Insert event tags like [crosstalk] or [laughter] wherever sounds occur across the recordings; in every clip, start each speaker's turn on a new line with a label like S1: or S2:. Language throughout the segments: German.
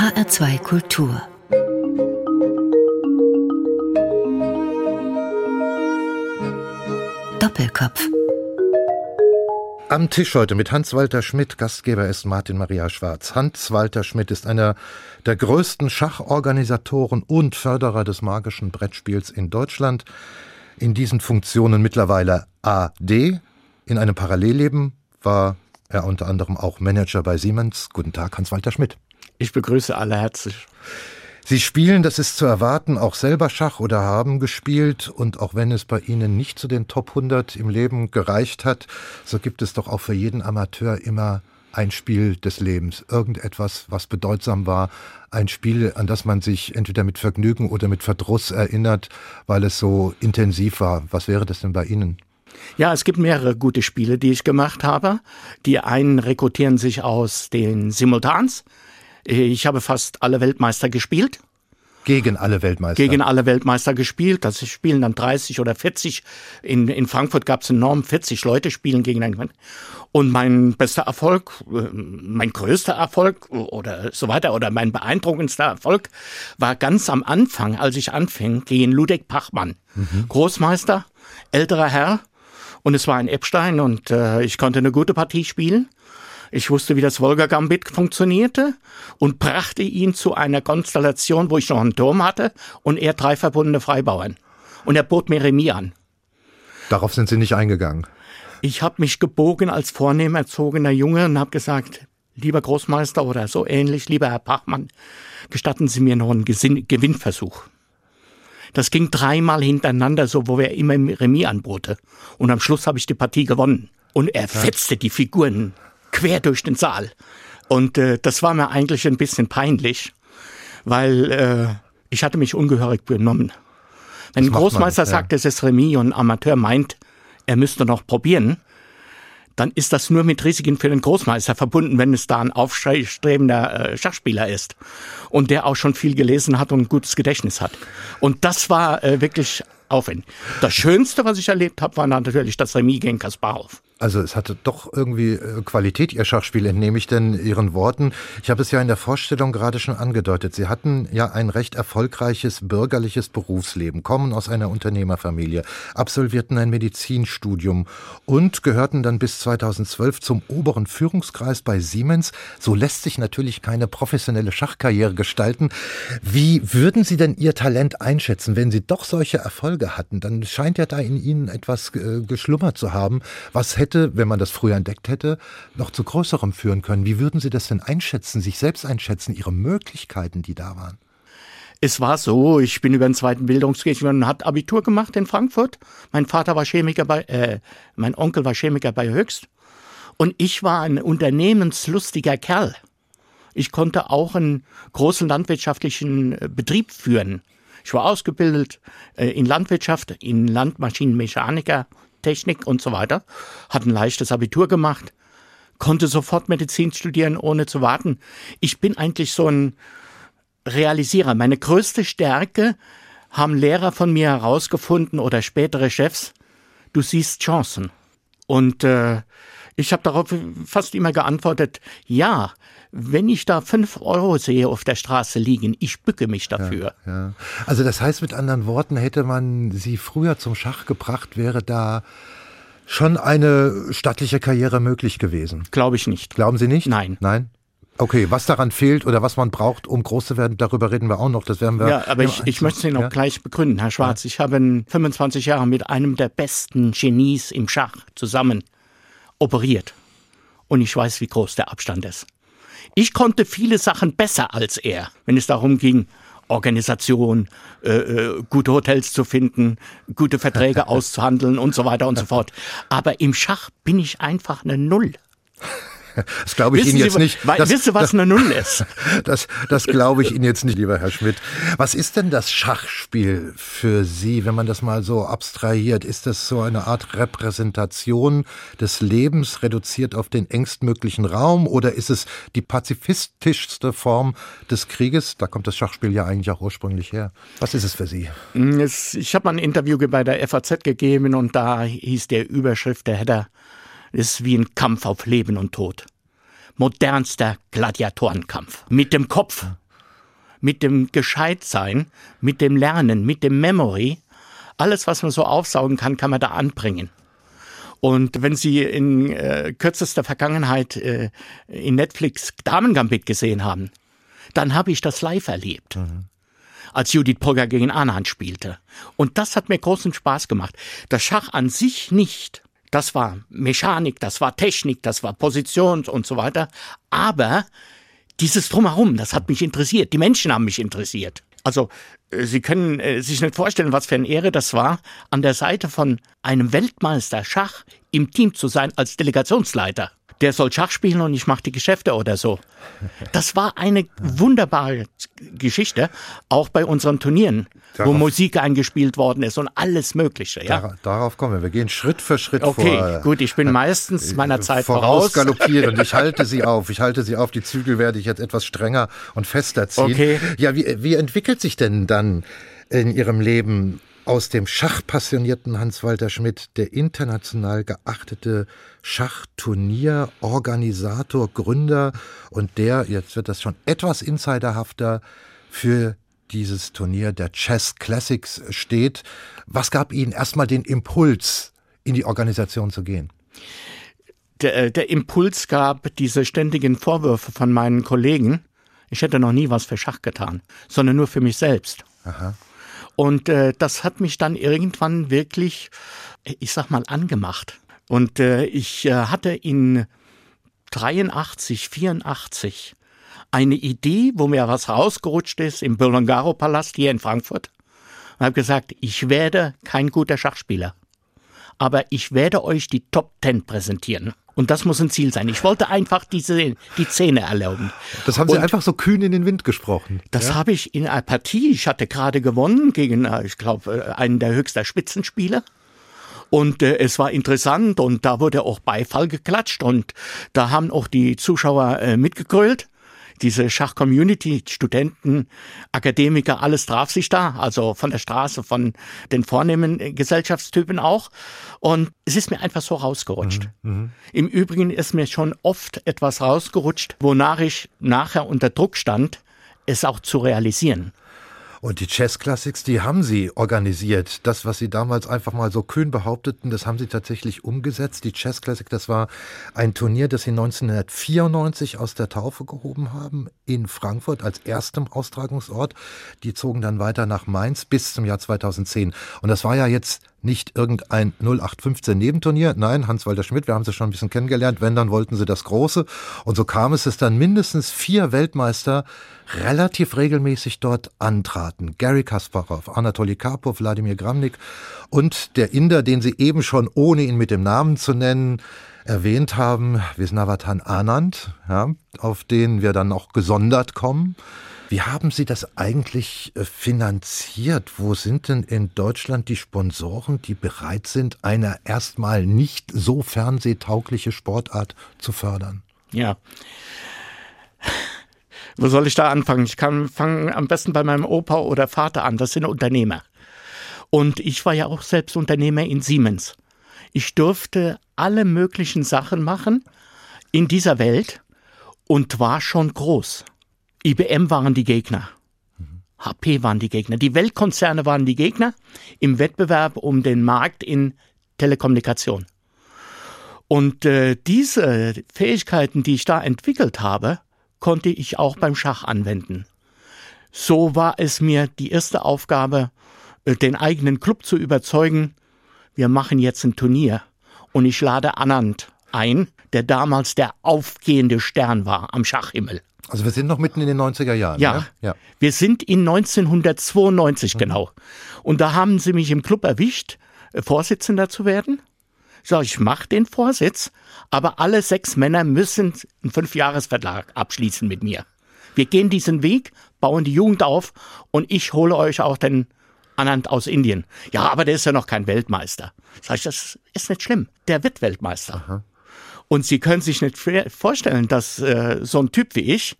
S1: HR2 Kultur Doppelkopf
S2: am Tisch heute mit Hans-Walter Schmidt, Gastgeber ist Martin Maria Schwarz. Hans-Walter Schmidt ist einer der größten Schachorganisatoren und Förderer des magischen Brettspiels in Deutschland. In diesen Funktionen mittlerweile AD. In einem Parallelleben war er unter anderem auch Manager bei Siemens. Guten Tag, Hans-Walter Schmidt.
S3: Ich begrüße alle herzlich.
S2: Sie spielen, das ist zu erwarten, auch selber Schach oder haben gespielt und auch wenn es bei Ihnen nicht zu den Top 100 im Leben gereicht hat, so gibt es doch auch für jeden Amateur immer ein Spiel des Lebens, irgendetwas, was bedeutsam war, ein Spiel, an das man sich entweder mit Vergnügen oder mit Verdruss erinnert, weil es so intensiv war. Was wäre das denn bei Ihnen?
S3: Ja, es gibt mehrere gute Spiele, die ich gemacht habe. Die einen rekrutieren sich aus den Simultans, ich habe fast alle Weltmeister gespielt.
S2: Gegen alle Weltmeister?
S3: Gegen alle Weltmeister gespielt. Das spielen dann 30 oder 40. In, in Frankfurt gab es enorm 40 Leute spielen gegen einen. Und mein bester Erfolg, äh, mein größter Erfolg oder so weiter oder mein beeindruckendster Erfolg war ganz am Anfang, als ich anfing, gegen Ludwig Pachmann. Mhm. Großmeister, älterer Herr. Und es war ein Epstein und äh, ich konnte eine gute Partie spielen. Ich wusste, wie das Volga Gambit funktionierte und brachte ihn zu einer Konstellation, wo ich noch einen Turm hatte und er drei verbundene Freibauern. Und er bot mir Remis an.
S2: Darauf sind Sie nicht eingegangen.
S3: Ich habe mich gebogen als vornehm erzogener Junge und habe gesagt, lieber Großmeister oder so ähnlich, lieber Herr Pachmann, gestatten Sie mir noch einen Gewinnversuch. Das ging dreimal hintereinander, so wo er immer Remis anbote. Und am Schluss habe ich die Partie gewonnen. Und er fetzte die Figuren quer durch den Saal. Und äh, das war mir eigentlich ein bisschen peinlich, weil äh, ich hatte mich ungehörig benommen. Wenn ein Großmeister man, ja. sagt, es ist Remis und ein Amateur meint, er müsste noch probieren, dann ist das nur mit Risiken für den Großmeister verbunden, wenn es da ein aufstrebender äh, Schachspieler ist und der auch schon viel gelesen hat und ein gutes Gedächtnis hat. Und das war äh, wirklich aufwendig. Das Schönste, was ich erlebt habe, war natürlich das Remis gegen Kasparov.
S2: Also es hatte doch irgendwie äh, Qualität, Ihr Schachspiel, entnehme ich denn Ihren Worten. Ich habe es ja in der Vorstellung gerade schon angedeutet. Sie hatten ja ein recht erfolgreiches bürgerliches Berufsleben, kommen aus einer Unternehmerfamilie, absolvierten ein Medizinstudium und gehörten dann bis 2012 zum oberen Führungskreis bei Siemens. So lässt sich natürlich keine professionelle Schachkarriere gestalten. Wie würden Sie denn Ihr Talent einschätzen, wenn Sie doch solche Erfolge hatten? Dann scheint ja da in Ihnen etwas äh, geschlummert zu haben, was hätte hätte, wenn man das früher entdeckt hätte, noch zu größerem führen können. Wie würden Sie das denn einschätzen, sich selbst einschätzen, Ihre Möglichkeiten, die da waren?
S3: Es war so, ich bin über den zweiten Bildungsweg und hat Abitur gemacht in Frankfurt. Mein Vater war Chemiker bei, äh, mein Onkel war Chemiker bei Höchst. Und ich war ein unternehmenslustiger Kerl. Ich konnte auch einen großen landwirtschaftlichen äh, Betrieb führen. Ich war ausgebildet äh, in Landwirtschaft, in Landmaschinenmechaniker, Technik und so weiter, hat ein leichtes Abitur gemacht, konnte sofort Medizin studieren, ohne zu warten. Ich bin eigentlich so ein Realisierer. Meine größte Stärke haben Lehrer von mir herausgefunden oder spätere Chefs. Du siehst Chancen. Und äh, ich habe darauf fast immer geantwortet, ja, wenn ich da fünf Euro sehe auf der Straße liegen, ich bücke mich dafür.
S2: Ja, ja. Also das heißt mit anderen Worten, hätte man sie früher zum Schach gebracht, wäre da schon eine stattliche Karriere möglich gewesen.
S3: Glaube ich nicht.
S2: Glauben Sie nicht?
S3: Nein.
S2: Nein? Okay, was daran fehlt oder was man braucht, um groß zu werden, darüber reden wir auch noch. Das werden wir.
S3: Ja, aber ich, ich möchte Sie noch ja? gleich begründen, Herr Schwarz. Ja. Ich habe 25 Jahre mit einem der besten Genies im Schach zusammen operiert. Und ich weiß, wie groß der Abstand ist. Ich konnte viele Sachen besser als er, wenn es darum ging, Organisation, äh, äh, gute Hotels zu finden, gute Verträge [laughs] auszuhandeln und so weiter und so fort. Aber im Schach bin ich einfach eine Null. [laughs]
S2: Das glaube ich Wissen Ihnen jetzt
S3: Sie,
S2: nicht.
S3: Das, wisst ihr, was eine Null ist? [laughs]
S2: Das, das glaube ich Ihnen jetzt nicht, lieber Herr Schmidt. Was ist denn das Schachspiel für Sie, wenn man das mal so abstrahiert? Ist das so eine Art Repräsentation des Lebens reduziert auf den engstmöglichen Raum oder ist es die pazifistischste Form des Krieges? Da kommt das Schachspiel ja eigentlich auch ursprünglich her. Was ist es für Sie?
S3: Ich habe mal ein Interview bei der FAZ gegeben und da hieß der Überschrift, der Header, ist wie ein Kampf auf Leben und Tod. Modernster Gladiatorenkampf. Mit dem Kopf mit dem Gescheitsein, mit dem Lernen, mit dem Memory. Alles, was man so aufsaugen kann, kann man da anbringen. Und wenn Sie in äh, kürzester Vergangenheit äh, in Netflix Damengambit gesehen haben, dann habe ich das live erlebt. Mhm. Als Judith Polgar gegen Anand spielte. Und das hat mir großen Spaß gemacht. Das Schach an sich nicht. Das war Mechanik, das war Technik, das war Position und so weiter. Aber dieses Drumherum, das hat mich interessiert. Die Menschen haben mich interessiert. Also äh, Sie können äh, sich nicht vorstellen, was für eine Ehre das war, an der Seite von einem Weltmeister Schach im Team zu sein als Delegationsleiter der soll Schach spielen und ich mache die Geschäfte oder so. Das war eine wunderbare Geschichte, auch bei unseren Turnieren, darauf, wo Musik eingespielt worden ist und alles Mögliche. Ja?
S2: Dar darauf kommen wir. Wir gehen Schritt für Schritt
S3: okay,
S2: vor.
S3: Okay, gut, ich bin meistens meiner Zeit
S2: voraus. Vorausgaloppierend. Ich [laughs] halte Sie auf. Ich halte Sie auf. Die Zügel werde ich jetzt etwas strenger und fester ziehen. Okay. Ja, wie, wie entwickelt sich denn dann in Ihrem Leben aus dem schachpassionierten Hans-Walter Schmidt der international geachtete Schachturnierorganisator, Gründer und der, jetzt wird das schon etwas insiderhafter, für dieses Turnier der Chess Classics steht. Was gab Ihnen erstmal den Impuls, in die Organisation zu gehen?
S3: Der, äh, der Impuls gab diese ständigen Vorwürfe von meinen Kollegen. Ich hätte noch nie was für Schach getan, sondern nur für mich selbst. Aha. Und äh, das hat mich dann irgendwann wirklich, ich sag mal, angemacht. Und äh, ich äh, hatte in 83, 84 eine Idee, wo mir was rausgerutscht ist im Bolongaro-Palast hier in Frankfurt. Und habe gesagt, ich werde kein guter Schachspieler, aber ich werde euch die Top Ten präsentieren. Und das muss ein Ziel sein. Ich wollte einfach diese, die Zähne erlauben.
S2: Das haben Sie und einfach so kühn in den Wind gesprochen.
S3: Das ja? habe ich in einer Partie, ich hatte gerade gewonnen gegen, äh, ich glaube, äh, einen der höchsten Spitzenspieler. Und äh, es war interessant und da wurde auch Beifall geklatscht und da haben auch die Zuschauer äh, mitgegrölt diese Schach-Community, Studenten, Akademiker, alles traf sich da, also von der Straße, von den vornehmen Gesellschaftstypen auch. Und es ist mir einfach so rausgerutscht. Mhm, mhm. Im Übrigen ist mir schon oft etwas rausgerutscht, wonach ich nachher unter Druck stand, es auch zu realisieren.
S2: Und die Chess Classics, die haben Sie organisiert. Das, was Sie damals einfach mal so kühn behaupteten, das haben Sie tatsächlich umgesetzt. Die Chess Classic, das war ein Turnier, das Sie 1994 aus der Taufe gehoben haben, in Frankfurt als erstem Austragungsort. Die zogen dann weiter nach Mainz bis zum Jahr 2010. Und das war ja jetzt nicht irgendein 0815 Nebenturnier. Nein, Hans-Walter Schmidt, wir haben sie schon ein bisschen kennengelernt. Wenn, dann wollten sie das Große. Und so kam es, dass dann mindestens vier Weltmeister relativ regelmäßig dort antraten. Gary Kasparov, Anatoly Karpov, Wladimir Gramnik und der Inder, den sie eben schon, ohne ihn mit dem Namen zu nennen, erwähnt haben, Visnavatan Anand, ja, auf den wir dann auch gesondert kommen. Wie haben Sie das eigentlich äh, finanziert? Wo sind denn in Deutschland die Sponsoren, die bereit sind, eine erstmal nicht so fernsehtaugliche Sportart zu fördern?
S3: Ja. Wo soll ich da anfangen? Ich kann fangen am besten bei meinem Opa oder Vater an. Das sind Unternehmer. Und ich war ja auch selbst Unternehmer in Siemens. Ich durfte alle möglichen Sachen machen in dieser Welt und war schon groß. IBM waren die Gegner. HP waren die Gegner. Die Weltkonzerne waren die Gegner im Wettbewerb um den Markt in Telekommunikation. Und äh, diese Fähigkeiten, die ich da entwickelt habe, konnte ich auch beim Schach anwenden. So war es mir die erste Aufgabe, äh, den eigenen Club zu überzeugen, wir machen jetzt ein Turnier und ich lade Anand ein, der damals der aufgehende Stern war am Schachhimmel.
S2: Also wir sind noch mitten in den 90er Jahren.
S3: Ja,
S2: ne?
S3: ja. wir sind in 1992 mhm. genau. Und da haben sie mich im Club erwischt, äh, Vorsitzender zu werden. So, ich mache den Vorsitz, aber alle sechs Männer müssen einen Fünfjahresvertrag abschließen mit mir. Wir gehen diesen Weg, bauen die Jugend auf und ich hole euch auch den Anand aus Indien. Ja, aber der ist ja noch kein Weltmeister. Sag ich, das ist nicht schlimm. Der wird Weltmeister. Aha. Und Sie können sich nicht vorstellen, dass äh, so ein Typ wie ich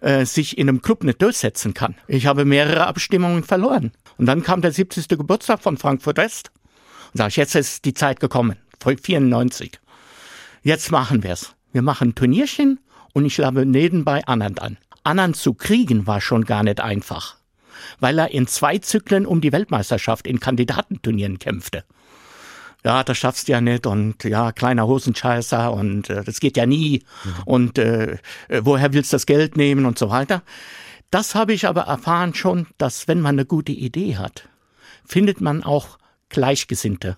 S3: äh, sich in einem Club nicht durchsetzen kann. Ich habe mehrere Abstimmungen verloren. Und dann kam der 70. Geburtstag von Frankfurt West. Und sage ich, jetzt ist die Zeit gekommen. 94. Jetzt machen wir's. Wir machen ein Turnierchen und ich lade nebenbei Anand an. Annan zu kriegen war schon gar nicht einfach, weil er in zwei Zyklen um die Weltmeisterschaft in Kandidatenturnieren kämpfte. Ja, das schaffst du ja nicht und ja, kleiner Hosenscheißer und äh, das geht ja nie mhm. und äh, woher willst du das Geld nehmen und so weiter. Das habe ich aber erfahren schon, dass wenn man eine gute Idee hat, findet man auch Gleichgesinnte,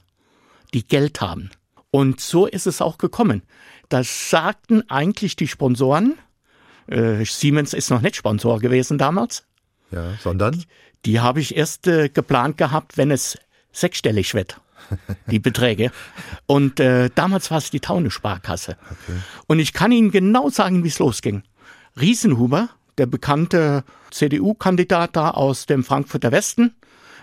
S3: die Geld haben. Und so ist es auch gekommen. Das sagten eigentlich die Sponsoren. Äh, Siemens ist noch nicht Sponsor gewesen damals.
S2: Ja, sondern?
S3: Die, die habe ich erst äh, geplant gehabt, wenn es sechsstellig wird. Die Beträge. Und äh, damals war es die Taune Sparkasse. Okay. Und ich kann Ihnen genau sagen, wie es losging. Riesenhuber, der bekannte CDU-Kandidat da aus dem Frankfurter Westen,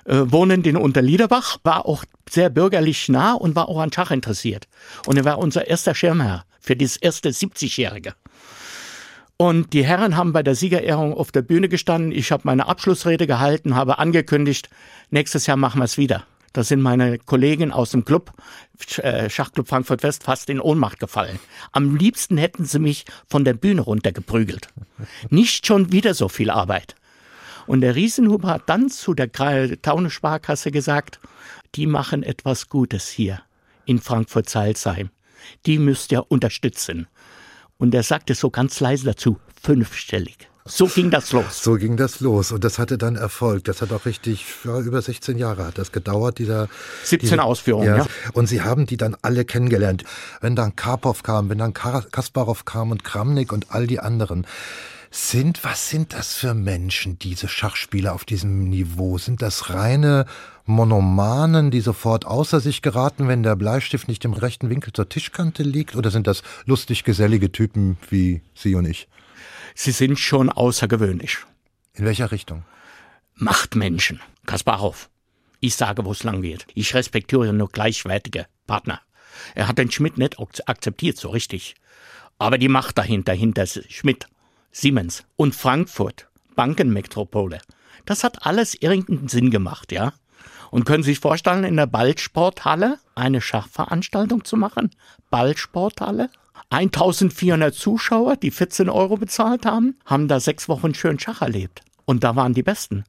S3: äh, wohnend in Unterliederbach, war auch sehr bürgerlich nah und war auch an Schach interessiert. Und er war unser erster Schirmherr für dieses erste 70-Jährige. Und die Herren haben bei der Siegerehrung auf der Bühne gestanden. Ich habe meine Abschlussrede gehalten, habe angekündigt, nächstes Jahr machen wir es wieder. Da sind meine Kollegen aus dem Club, äh, Schachclub Frankfurt West, fast in Ohnmacht gefallen. Am liebsten hätten sie mich von der Bühne runtergeprügelt. Nicht schon wieder so viel Arbeit. Und der Riesenhuber hat dann zu der Taune Sparkasse gesagt, die machen etwas Gutes hier in Frankfurt-Salzheim. Die müsst ihr unterstützen. Und er sagte so ganz leise dazu, fünfstellig. So ging das los.
S2: So ging das los und das hatte dann Erfolg. Das hat auch richtig, ja, über 16 Jahre hat das gedauert, dieser
S3: 17 diese, Ausführungen, ja. ja.
S2: Und sie haben die dann alle kennengelernt. Wenn dann Karpov kam, wenn dann Kasparov kam und Kramnik und all die anderen sind, was sind das für Menschen, diese Schachspieler auf diesem Niveau? Sind das reine Monomanen, die sofort außer sich geraten, wenn der Bleistift nicht im rechten Winkel zur Tischkante liegt? Oder sind das lustig gesellige Typen wie Sie und ich?
S3: Sie sind schon außergewöhnlich.
S2: In welcher Richtung?
S3: Machtmenschen. Kasparov. Ich sage, wo es lang geht. Ich respektiere nur gleichwertige Partner. Er hat den Schmidt nicht akzeptiert, so richtig. Aber die Macht dahinter, hinter Schmidt, Siemens und Frankfurt, Bankenmetropole, das hat alles irgendeinen Sinn gemacht, ja? Und können Sie sich vorstellen, in der Ballsporthalle eine Schachveranstaltung zu machen? Ballsporthalle? 1400 Zuschauer, die 14 Euro bezahlt haben, haben da sechs Wochen schön Schach erlebt. Und da waren die Besten.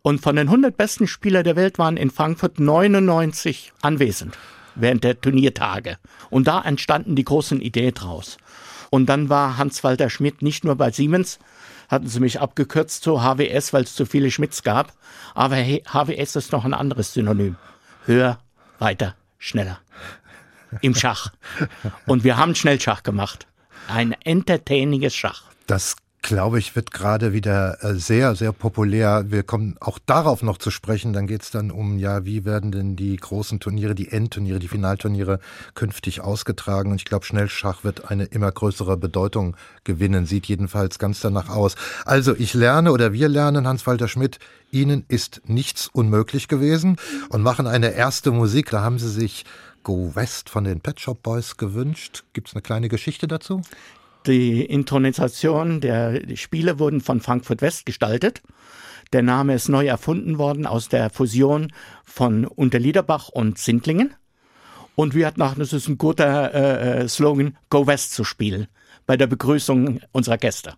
S3: Und von den 100 besten Spielern der Welt waren in Frankfurt 99 anwesend während der Turniertage. Und da entstanden die großen Ideen draus. Und dann war Hans-Walter Schmidt nicht nur bei Siemens, hatten sie mich abgekürzt zu HWS, weil es zu viele Schmidts gab. Aber HWS ist noch ein anderes Synonym. Höher, weiter, schneller im Schach. Und wir haben schnell Schach gemacht. Ein entertainiges Schach.
S2: Das glaube ich, wird gerade wieder äh, sehr, sehr populär. Wir kommen auch darauf noch zu sprechen. Dann geht es dann um, ja, wie werden denn die großen Turniere, die Endturniere, die Finalturniere künftig ausgetragen? Und ich glaube, Schnellschach wird eine immer größere Bedeutung gewinnen. Sieht jedenfalls ganz danach aus. Also ich lerne oder wir lernen, Hans-Walter Schmidt, Ihnen ist nichts unmöglich gewesen und machen eine erste Musik. Da haben Sie sich Go West von den Pet Shop Boys gewünscht. Gibt es eine kleine Geschichte dazu?
S3: Die Intonisation der Spiele wurden von Frankfurt West gestaltet. Der Name ist neu erfunden worden aus der Fusion von Unterliederbach und Sindlingen. Und wir hatten auch, das ist ein guter äh, äh Slogan, Go West zu spielen bei der Begrüßung unserer Gäste.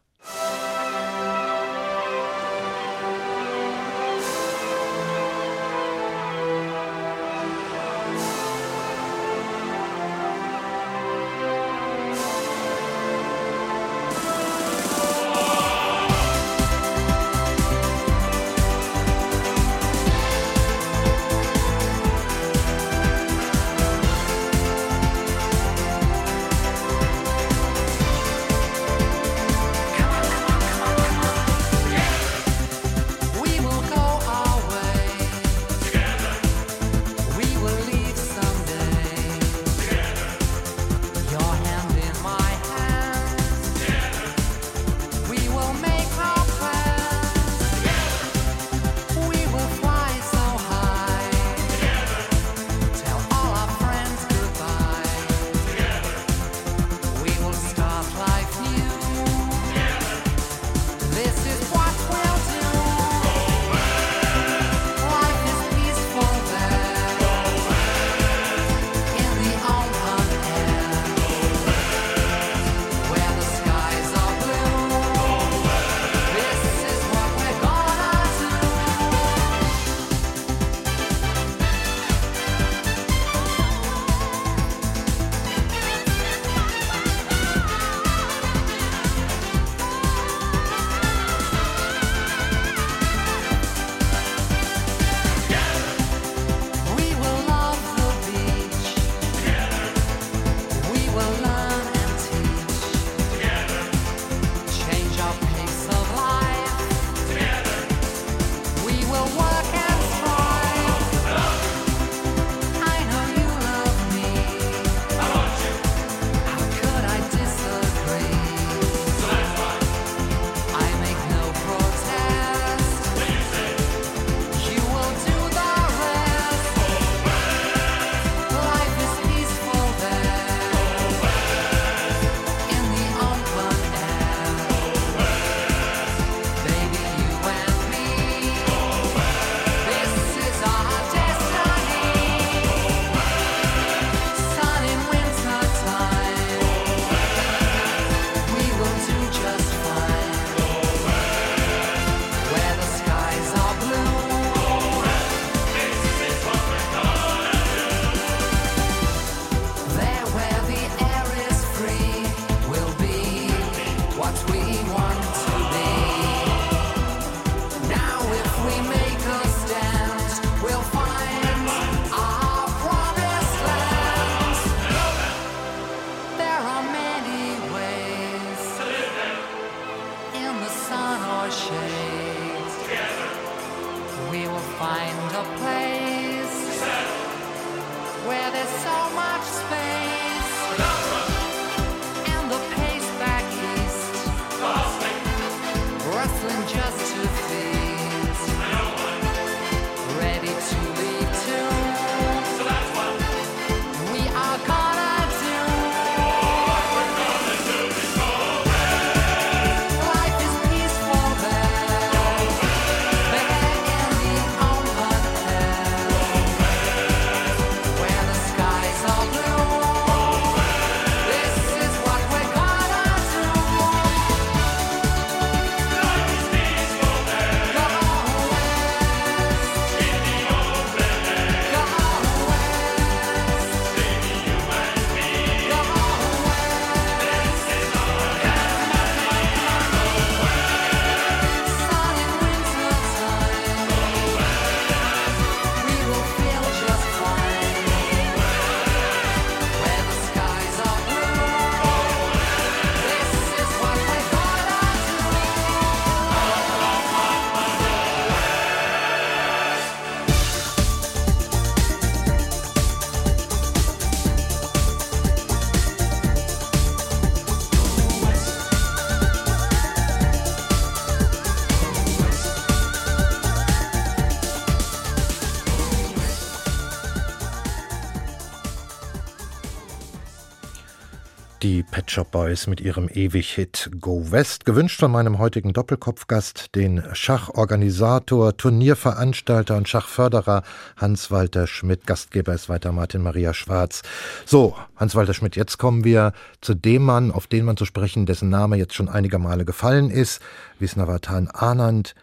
S2: Shop Boys mit ihrem Ewig-Hit Go West, gewünscht von meinem heutigen Doppelkopfgast, den Schachorganisator, Turnierveranstalter und Schachförderer Hans-Walter Schmidt. Gastgeber ist weiter Martin Maria Schwarz. So, Hans-Walter Schmidt, jetzt kommen wir zu dem Mann, auf den man zu sprechen, dessen Name jetzt schon einige Male gefallen ist, Visnavatan Anand,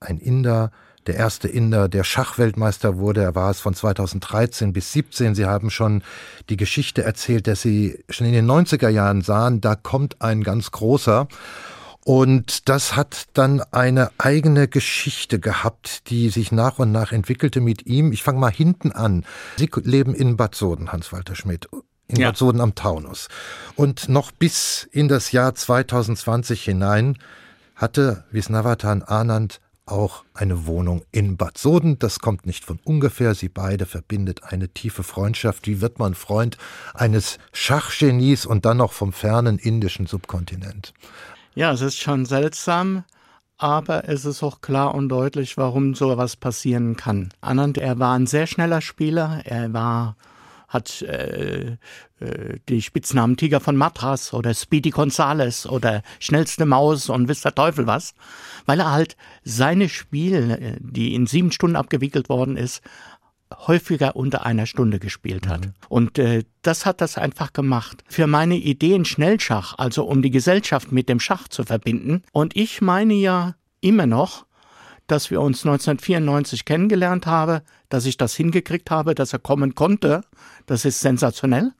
S2: ein Inder, der erste Inder, der Schachweltmeister wurde. Er war es von 2013 bis 17. Sie haben schon die Geschichte erzählt, dass Sie schon in den 90er Jahren sahen, da kommt ein ganz großer. Und das hat dann eine eigene Geschichte gehabt, die sich nach und nach entwickelte mit ihm. Ich fange mal hinten an. Sie leben in Bad Soden, Hans-Walter Schmidt in ja. Bad Soden am Taunus. Und noch bis in das Jahr 2020 hinein hatte Visnavatan Anand auch eine Wohnung in Bad Soden. Das kommt nicht von ungefähr. Sie beide verbindet eine tiefe Freundschaft. Wie wird man Freund eines Schachgenies und dann noch vom fernen indischen Subkontinent?
S3: Ja, es ist schon seltsam, aber es ist auch klar und deutlich, warum so etwas passieren kann. Anand, er war ein sehr schneller Spieler. Er war hat äh, äh, die Spitznamen Tiger von Matras oder Speedy Gonzales oder schnellste Maus und wisst der Teufel was, weil er halt seine Spiele, die in sieben Stunden abgewickelt worden ist, häufiger unter einer Stunde gespielt hat. Mhm. Und äh, das hat das einfach gemacht. Für meine Ideen Schnellschach, also um die Gesellschaft mit dem Schach zu verbinden. Und ich meine ja immer noch, dass wir uns 1994 kennengelernt haben, dass ich das hingekriegt habe, dass er kommen konnte. Das ist sensationell.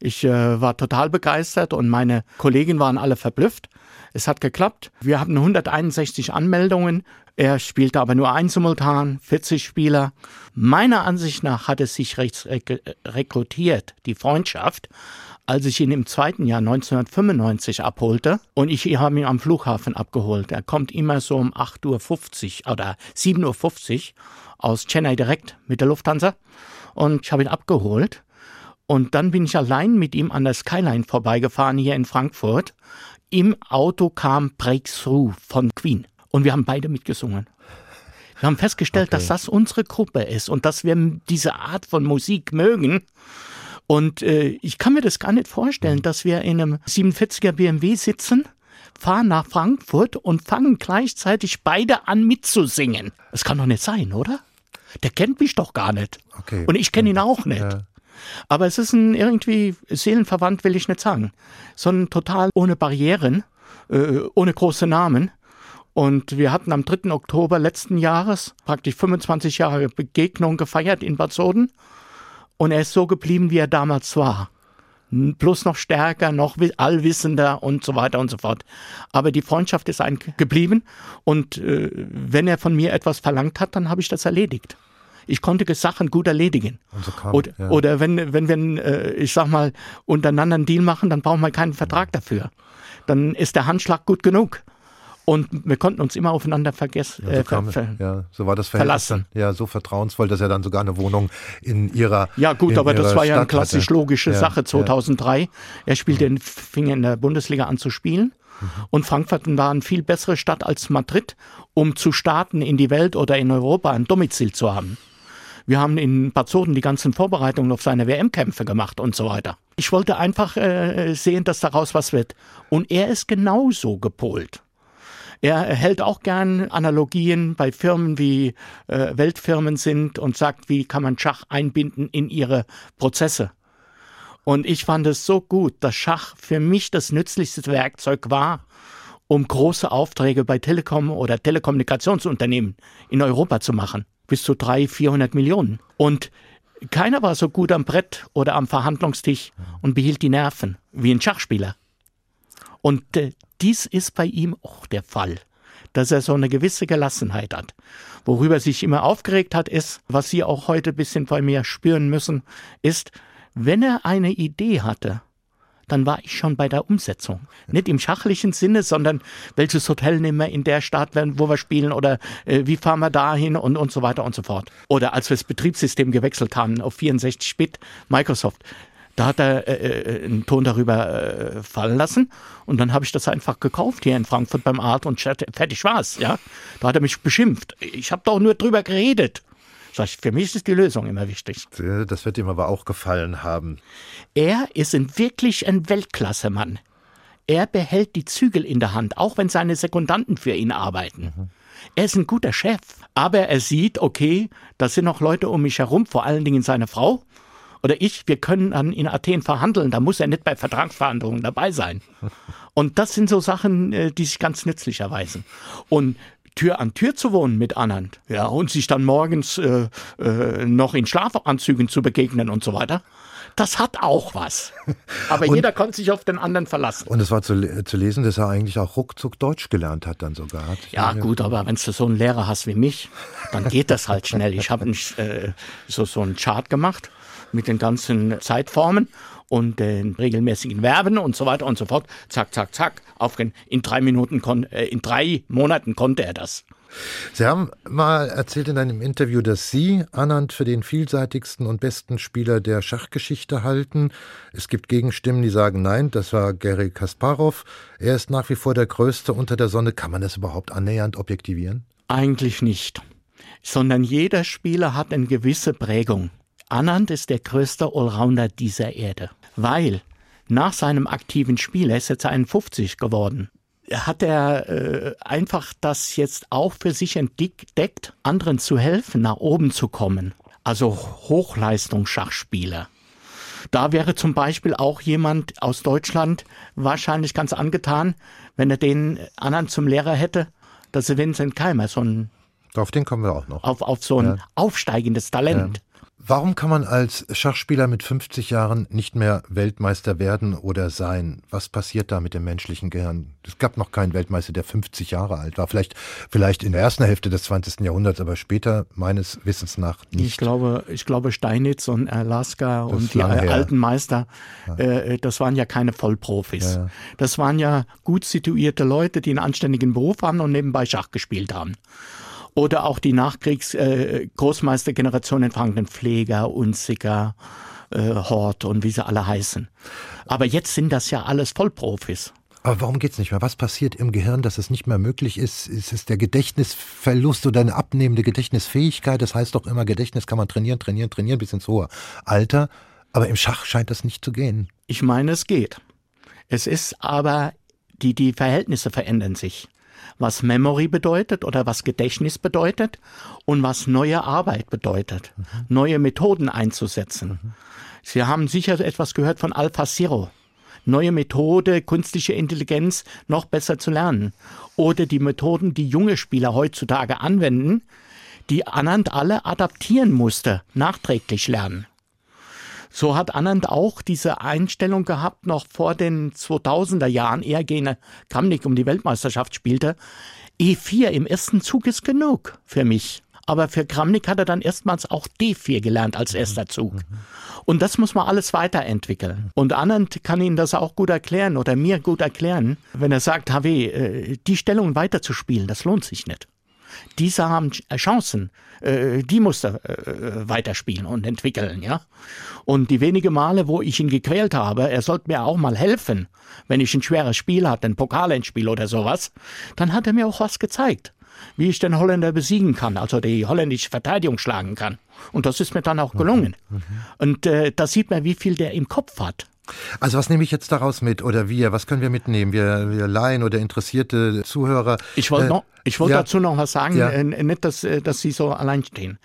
S3: Ich äh, war total begeistert und meine Kollegen waren alle verblüfft. Es hat geklappt. Wir hatten 161 Anmeldungen. Er spielte aber nur ein simultan, 40 Spieler. Meiner Ansicht nach hat es sich rekrutiert, die Freundschaft, als ich ihn im zweiten Jahr 1995 abholte und ich habe ihn am Flughafen abgeholt. Er kommt immer so um 8.50 Uhr oder 7.50 Uhr aus Chennai direkt mit der Lufthansa und ich habe ihn abgeholt. Und dann bin ich allein mit ihm an der Skyline vorbeigefahren hier in Frankfurt. Im Auto kam Breakthrough von Queen und wir haben beide mitgesungen. Wir haben festgestellt, okay. dass das unsere Gruppe ist und dass wir diese Art von Musik mögen. Und äh, ich kann mir das gar nicht vorstellen, dass wir in einem 47er BMW sitzen, fahren nach Frankfurt und fangen gleichzeitig beide an mitzusingen. Das kann doch nicht sein, oder? Der kennt mich doch gar nicht. Okay. Und ich kenne ihn auch nicht. Ja. Aber es ist ein irgendwie seelenverwandt, will ich nicht sagen, sondern total ohne Barrieren, äh, ohne große Namen. Und wir hatten am 3. Oktober letzten Jahres praktisch 25 Jahre Begegnung gefeiert in Bad Soden. Und er ist so geblieben, wie er damals war. Plus noch stärker, noch allwissender und so weiter und so fort. Aber die Freundschaft ist ein geblieben. Und äh, wenn er von mir etwas verlangt hat, dann habe ich das erledigt. Ich konnte Sachen gut erledigen. So kam, oder, ja. oder, wenn, wenn wir, äh, ich sag mal, untereinander einen Deal machen, dann brauchen wir keinen Vertrag dafür. Dann ist der Handschlag gut genug. Und wir konnten uns immer aufeinander vergessen. Ja, so,
S2: äh, kam, ver ja, so war das Verhältnis verlassen. Dann, ja, so vertrauensvoll, dass er dann sogar eine Wohnung in ihrer
S3: Ja gut, aber das war ja eine klassisch hatte. logische ja, Sache 2003. Er spielte, in, fing in der Bundesliga an zu spielen. Mhm. Und Frankfurt war eine viel bessere Stadt als Madrid, um zu starten in die Welt oder in Europa ein Domizil zu haben. Wir haben in Bad Soden die ganzen Vorbereitungen auf seine WM-Kämpfe gemacht und so weiter. Ich wollte einfach äh, sehen, dass daraus was wird. Und er ist genauso gepolt. Er hält auch gern Analogien bei Firmen wie äh, Weltfirmen sind und sagt, wie kann man Schach einbinden in ihre Prozesse. Und ich fand es so gut, dass Schach für mich das nützlichste Werkzeug war, um große Aufträge bei Telekom oder Telekommunikationsunternehmen in Europa zu machen. Bis zu 300, 400 Millionen. Und keiner war so gut am Brett oder am Verhandlungstisch und behielt die Nerven wie ein Schachspieler. Und äh, dies ist bei ihm auch der Fall, dass er so eine gewisse Gelassenheit hat. Worüber er sich immer aufgeregt hat, ist, was Sie auch heute ein bisschen bei mir spüren müssen, ist, wenn er eine Idee hatte, dann war ich schon bei der Umsetzung. Nicht im schachlichen Sinne, sondern welches Hotel nehmen wir in der Stadt, wo wir spielen oder äh, wie fahren wir dahin und, und so weiter und so fort. Oder als wir das Betriebssystem gewechselt haben auf 64-Bit Microsoft, da hat er äh, äh, einen Ton darüber äh, fallen lassen und dann habe ich das einfach gekauft hier in Frankfurt beim Art und fertig war's. Ja, da hat er mich beschimpft. Ich habe doch nur drüber geredet. Sag ich, für mich ist die Lösung immer wichtig.
S2: Das wird ihm aber auch gefallen haben.
S3: Er ist ein wirklich ein Weltklasse-Mann. Er behält die Zügel in der Hand, auch wenn seine Sekundanten für ihn arbeiten. Mhm. Er ist ein guter Chef, aber er sieht, okay, da sind noch Leute um mich herum, vor allen Dingen seine Frau oder ich, wir können dann in Athen verhandeln, da muss er nicht bei Vertragsverhandlungen dabei sein. [laughs] Und das sind so Sachen, äh, die sich ganz nützlich erweisen. Und Tür an Tür zu wohnen mit anderen, ja, und sich dann morgens äh, äh, noch in Schlafanzügen zu begegnen und so weiter. Das hat auch was. [laughs] Aber und, jeder konnte sich auf den anderen verlassen.
S2: Und es war zu, zu, lesen, dass er eigentlich auch ruckzuck Deutsch gelernt hat dann sogar. Hat
S3: ja gut, aber wenn du so einen Lehrer hast wie mich, dann geht das halt schnell. Ich habe äh, so, so einen Chart gemacht mit den ganzen Zeitformen und den regelmäßigen Verben und so weiter und so fort. Zack, zack, zack. Auf in drei Minuten, äh, in drei Monaten konnte er das.
S2: Sie haben mal erzählt in einem Interview, dass Sie Anand für den vielseitigsten und besten Spieler der Schachgeschichte halten. Es gibt Gegenstimmen, die sagen, nein, das war Gary Kasparov. Er ist nach wie vor der Größte unter der Sonne. Kann man das überhaupt annähernd objektivieren?
S3: Eigentlich nicht. Sondern jeder Spieler hat eine gewisse Prägung. Anand ist der größte Allrounder dieser Erde, weil nach seinem aktiven Spiel, er ist jetzt 51 geworden, hat er äh, einfach das jetzt auch für sich entdeckt, anderen zu helfen, nach oben zu kommen. Also Hochleistungsschachspieler. Da wäre zum Beispiel auch jemand aus Deutschland wahrscheinlich ganz angetan, wenn er den anderen zum Lehrer hätte, dass er Vincent Keimer, so ein
S2: auf den kommen wir auch noch.
S3: Auf, auf so ein ja. aufsteigendes Talent. Ja.
S2: Warum kann man als Schachspieler mit 50 Jahren nicht mehr Weltmeister werden oder sein? Was passiert da mit dem menschlichen Gehirn? Es gab noch keinen Weltmeister, der 50 Jahre alt war. Vielleicht, vielleicht in der ersten Hälfte des 20. Jahrhunderts, aber später meines Wissens nach nicht.
S3: Ich glaube, ich glaube Steinitz und Alaska das und die alten Meister, ja. äh, das waren ja keine Vollprofis. Ja. Das waren ja gut situierte Leute, die einen anständigen Beruf haben und nebenbei Schach gespielt haben oder auch die Nachkriegs-Großmeistergeneration äh, in Franken, Pfleger, Unziger, äh, Hort und wie sie alle heißen. Aber jetzt sind das ja alles Vollprofis.
S2: Aber warum geht's nicht mehr? Was passiert im Gehirn, dass es nicht mehr möglich ist? Ist es der Gedächtnisverlust oder eine abnehmende Gedächtnisfähigkeit? Das heißt doch immer, Gedächtnis kann man trainieren, trainieren, trainieren bis ins hohe Alter. Aber im Schach scheint das nicht zu gehen.
S3: Ich meine, es geht. Es ist aber, die, die Verhältnisse verändern sich was Memory bedeutet oder was Gedächtnis bedeutet und was neue Arbeit bedeutet, mhm. neue Methoden einzusetzen. Mhm. Sie haben sicher etwas gehört von Alpha Zero. Neue Methode, künstliche Intelligenz noch besser zu lernen. Oder die Methoden, die junge Spieler heutzutage anwenden, die Anand alle adaptieren musste, nachträglich lernen. So hat Anand auch diese Einstellung gehabt, noch vor den 2000er Jahren, eher gegen Kramnik um die Weltmeisterschaft spielte. E4 im ersten Zug ist genug für mich. Aber für Kramnik hat er dann erstmals auch D4 gelernt als erster Zug. Und das muss man alles weiterentwickeln. Und Anand kann Ihnen das auch gut erklären oder mir gut erklären, wenn er sagt, HW, äh, die Stellung weiterzuspielen, das lohnt sich nicht diese haben Chancen, äh, die muss er äh, weiterspielen und entwickeln, ja. Und die wenige Male, wo ich ihn gequält habe, er sollte mir auch mal helfen, wenn ich ein schweres Spiel hatte, ein Pokalendspiel oder sowas, dann hat er mir auch was gezeigt, wie ich den Holländer besiegen kann, also die holländische Verteidigung schlagen kann. Und das ist mir dann auch gelungen. Mhm. Mhm. Und äh, da sieht man, wie viel der im Kopf hat.
S2: Also was nehme ich jetzt daraus mit oder wir? Was können wir mitnehmen? Wir, wir Laien oder interessierte Zuhörer?
S3: Ich wollte äh, noch, ich wollte ja, dazu noch was sagen, ja. äh, nicht, dass, äh, dass Sie so allein stehen.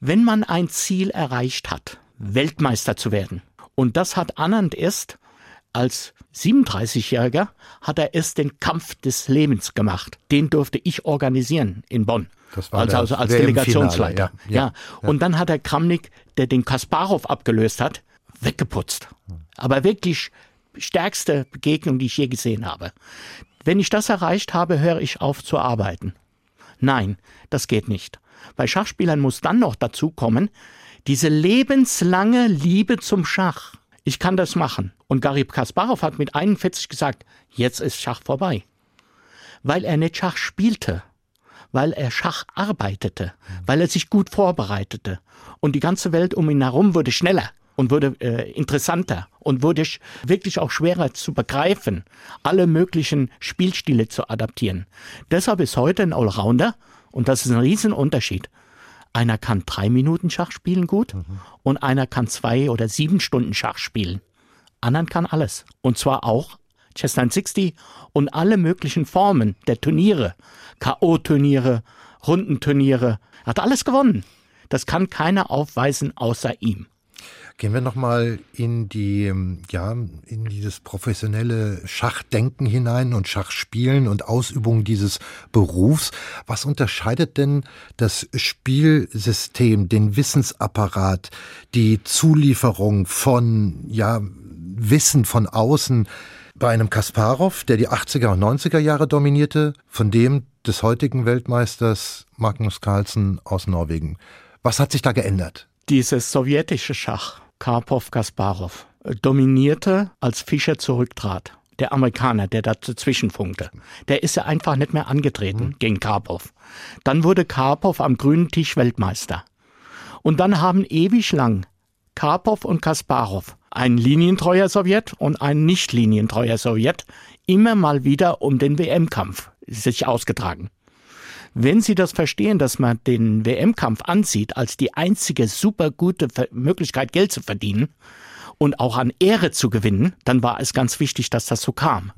S3: Wenn man ein Ziel erreicht hat, Weltmeister zu werden, und das hat Anand erst als 37-Jähriger, hat er erst den Kampf des Lebens gemacht. Den durfte ich organisieren in Bonn. Das war also, also als Delegationsleiter. Ja, ja, ja, Und dann hat er Kramnik, der den Kasparov abgelöst hat, weggeputzt. Aber wirklich stärkste Begegnung, die ich je gesehen habe. Wenn ich das erreicht habe, höre ich auf zu arbeiten. Nein, das geht nicht. Bei Schachspielern muss dann noch dazu kommen, diese lebenslange Liebe zum Schach. Ich kann das machen. Und Garib Kasparov hat mit 41 gesagt, jetzt ist Schach vorbei. Weil er nicht Schach spielte, weil er Schach arbeitete, weil er sich gut vorbereitete. Und die ganze Welt um ihn herum wurde schneller und wurde äh, interessanter und wurde wirklich auch schwerer zu begreifen, alle möglichen Spielstile zu adaptieren. Deshalb ist heute ein Allrounder, und das ist ein Riesenunterschied, Einer kann drei Minuten Schach spielen gut mhm. und einer kann zwei oder sieben Stunden Schach spielen. Anderen kann alles. Und zwar auch Chess 960 und alle möglichen Formen der Turniere. K.O.-Turniere, Rundenturniere. Hat alles gewonnen. Das kann keiner aufweisen außer ihm.
S2: Gehen wir nochmal in die, ähm, ja, in dieses professionelle Schachdenken hinein und Schachspielen und Ausübung dieses Berufs. Was unterscheidet denn das Spielsystem, den Wissensapparat, die Zulieferung von, ja, Wissen von außen bei einem Kasparov, der die 80er und 90er Jahre dominierte, von dem des heutigen Weltmeisters Magnus Carlsen aus Norwegen? Was hat sich da geändert?
S3: Dieses sowjetische Schach Karpov Kasparov dominierte, als Fischer zurücktrat. Der Amerikaner, der dazwischen funkte. Der ist ja einfach nicht mehr angetreten mhm. gegen Karpov. Dann wurde Karpov am grünen Tisch Weltmeister. Und dann haben ewig lang Karpov und Kasparov, ein linientreuer Sowjet und ein nicht linientreuer Sowjet, immer mal wieder um den WM-Kampf sich ausgetragen. Wenn Sie das verstehen, dass man den WM-Kampf ansieht als die einzige super gute Möglichkeit, Geld zu verdienen und auch an Ehre zu gewinnen, dann war es ganz wichtig, dass das so kam.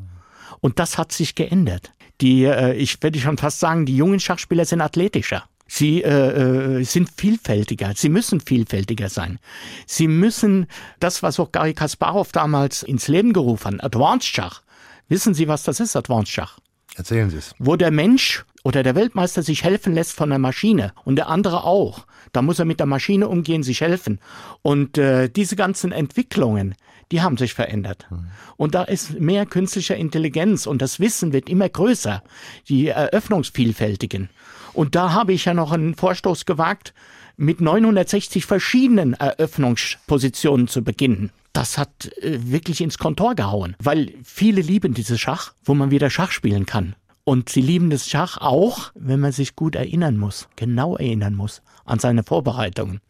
S3: Und das hat sich geändert. Die, äh, ich würde schon fast sagen, die jungen Schachspieler sind athletischer. Sie äh, äh, sind vielfältiger. Sie müssen vielfältiger sein. Sie müssen das, was auch Gary Kasparov damals ins Leben gerufen hat, Advanced Schach. Wissen Sie, was das ist, Advanced Schach?
S2: Erzählen Sie es.
S3: Wo der Mensch oder der Weltmeister sich helfen lässt von der Maschine und der andere auch. Da muss er mit der Maschine umgehen, sich helfen. Und äh, diese ganzen Entwicklungen, die haben sich verändert. Mhm. Und da ist mehr künstliche Intelligenz und das Wissen wird immer größer, die Eröffnungsvielfältigen. Und da habe ich ja noch einen Vorstoß gewagt, mit 960 verschiedenen Eröffnungspositionen zu beginnen. Das hat äh, wirklich ins Kontor gehauen, weil viele lieben dieses Schach, wo man wieder Schach spielen kann. Und sie lieben das Schach auch, wenn man sich gut erinnern muss, genau erinnern muss an seine Vorbereitungen.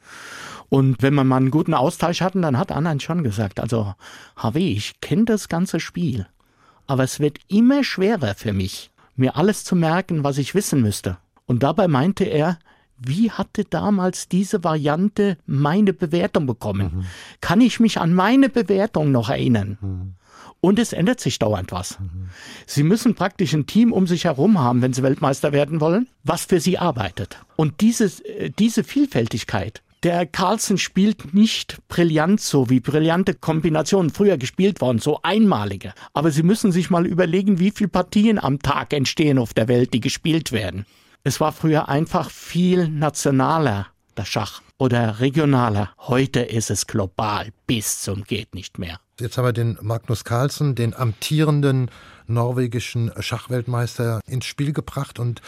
S3: Und wenn man mal einen guten Austausch hatten, dann hat Anna schon gesagt, also HW, ich kenne das ganze Spiel, aber es wird immer schwerer für mich, mir alles zu merken, was ich wissen müsste. Und dabei meinte er, wie hatte damals diese Variante meine Bewertung bekommen? Mhm. Kann ich mich an meine Bewertung noch erinnern? Mhm. Und es ändert sich dauernd was. Mhm. Sie müssen praktisch ein Team um sich herum haben, wenn Sie Weltmeister werden wollen, was für Sie arbeitet. Und diese, äh, diese Vielfältigkeit, der Carlsen spielt nicht brillant so, wie brillante Kombinationen früher gespielt worden, so einmalige. Aber Sie müssen sich mal überlegen, wie viele Partien am Tag entstehen auf der Welt, die gespielt werden. Es war früher einfach viel nationaler, der Schach, oder regionaler. Heute ist es global bis zum geht nicht mehr.
S2: Jetzt haben wir den Magnus Carlsen, den amtierenden norwegischen Schachweltmeister ins Spiel gebracht und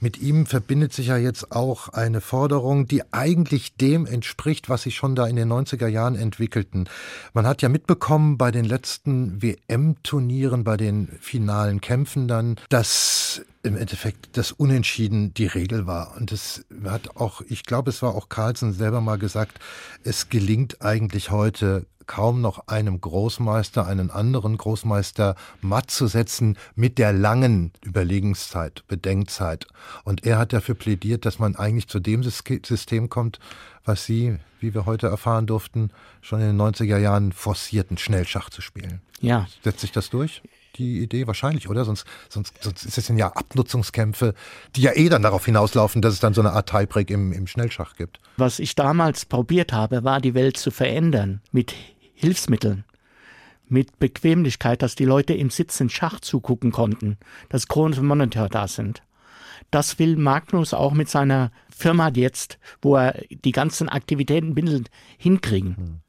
S2: mit ihm verbindet sich ja jetzt auch eine Forderung, die eigentlich dem entspricht, was sich schon da in den 90er Jahren entwickelten. Man hat ja mitbekommen bei den letzten WM-Turnieren, bei den finalen Kämpfen dann, dass im Endeffekt das Unentschieden die Regel war. Und es hat auch, ich glaube, es war auch Carlsen selber mal gesagt, es gelingt eigentlich heute kaum noch einem Großmeister einen anderen Großmeister matt zu setzen mit der langen Überlegenszeit, Bedenkzeit. Und er hat dafür plädiert, dass man eigentlich zu dem System kommt, was Sie, wie wir heute erfahren durften, schon in den 90er Jahren forcierten, Schnellschach zu spielen. Ja. Setzt sich das durch? die Idee wahrscheinlich, oder? Sonst, sonst, sonst ist es ja Abnutzungskämpfe, die ja eh dann darauf hinauslaufen, dass es dann so eine Art Tiebreak im, im Schnellschach gibt.
S3: Was ich damals probiert habe, war die Welt zu verändern mit Hilfsmitteln, mit Bequemlichkeit, dass die Leute im Sitzen Schach zugucken konnten, dass große Monitor da sind. Das will Magnus auch mit seiner Firma jetzt, wo er die ganzen Aktivitäten bindet, hinkriegen. Hm.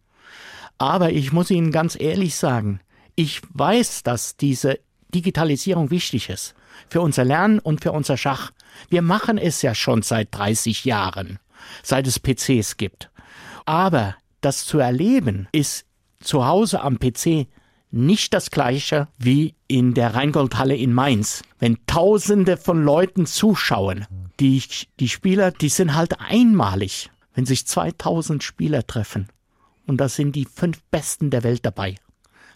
S3: Aber ich muss Ihnen ganz ehrlich sagen, ich weiß, dass diese Digitalisierung wichtig ist. Für unser Lernen und für unser Schach. Wir machen es ja schon seit 30 Jahren, seit es PCs gibt. Aber das zu erleben ist zu Hause am PC nicht das gleiche wie in der Rheingoldhalle in Mainz. Wenn tausende von Leuten zuschauen, die, die Spieler, die sind halt einmalig. Wenn sich 2000 Spieler treffen und da sind die fünf Besten der Welt dabei.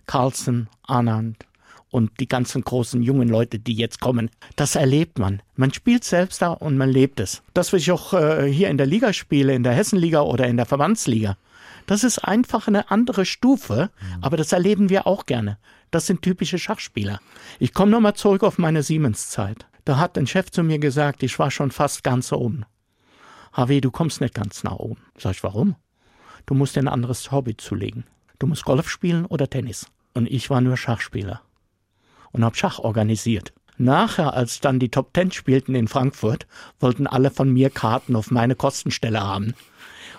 S3: Carlsen, Anand und die ganzen großen jungen Leute, die jetzt kommen. Das erlebt man. Man spielt selbst da und man lebt es. Das, was ich auch äh, hier in der Liga spiele, in der Hessenliga oder in der Verbandsliga, das ist einfach eine andere Stufe, aber das erleben wir auch gerne. Das sind typische Schachspieler. Ich komme nochmal zurück auf meine Siemens-Zeit. Da hat ein Chef zu mir gesagt, ich war schon fast ganz oben. HW, du kommst nicht ganz nach oben. Sag ich, warum? Du musst dir ein anderes Hobby zulegen. Du musst Golf spielen oder Tennis. Und ich war nur Schachspieler. Und hab Schach organisiert. Nachher, als dann die Top Ten spielten in Frankfurt, wollten alle von mir Karten auf meine Kostenstelle haben.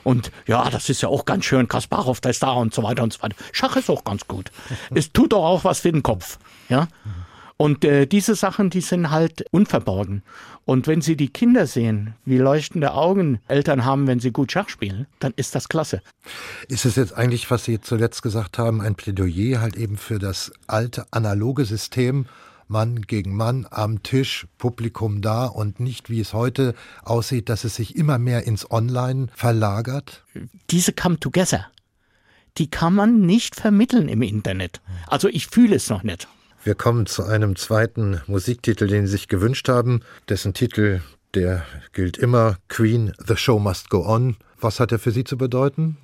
S3: Und ja, das ist ja auch ganz schön. Kasparov, der ist da und so weiter und so weiter. Schach ist auch ganz gut. es tut doch auch was für den Kopf. Ja. Und äh, diese Sachen, die sind halt unverborgen. Und wenn Sie die Kinder sehen, wie leuchtende Augen Eltern haben, wenn sie gut Schach spielen, dann ist das klasse.
S2: Ist es jetzt eigentlich, was Sie zuletzt gesagt haben, ein Plädoyer halt eben für das alte analoge System, Mann gegen Mann am Tisch, Publikum da und nicht, wie es heute aussieht, dass es sich immer mehr ins Online verlagert?
S3: Diese Come Together, die kann man nicht vermitteln im Internet. Also ich fühle es noch nicht.
S2: Wir kommen zu einem zweiten Musiktitel, den Sie sich gewünscht haben, dessen Titel, der gilt immer, Queen, The Show Must Go On. Was hat er für Sie zu bedeuten?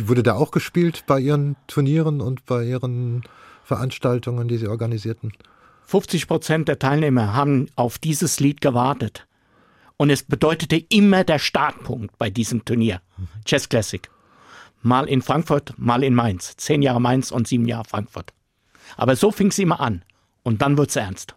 S2: Wurde der auch gespielt bei Ihren Turnieren und bei Ihren Veranstaltungen, die Sie organisierten?
S3: 50 Prozent der Teilnehmer haben auf dieses Lied gewartet. Und es bedeutete immer der Startpunkt bei diesem Turnier. Chess Classic. Mal in Frankfurt, mal in Mainz. Zehn Jahre Mainz und sieben Jahre Frankfurt. Aber so fing es immer an. Und dann wurde es ernst.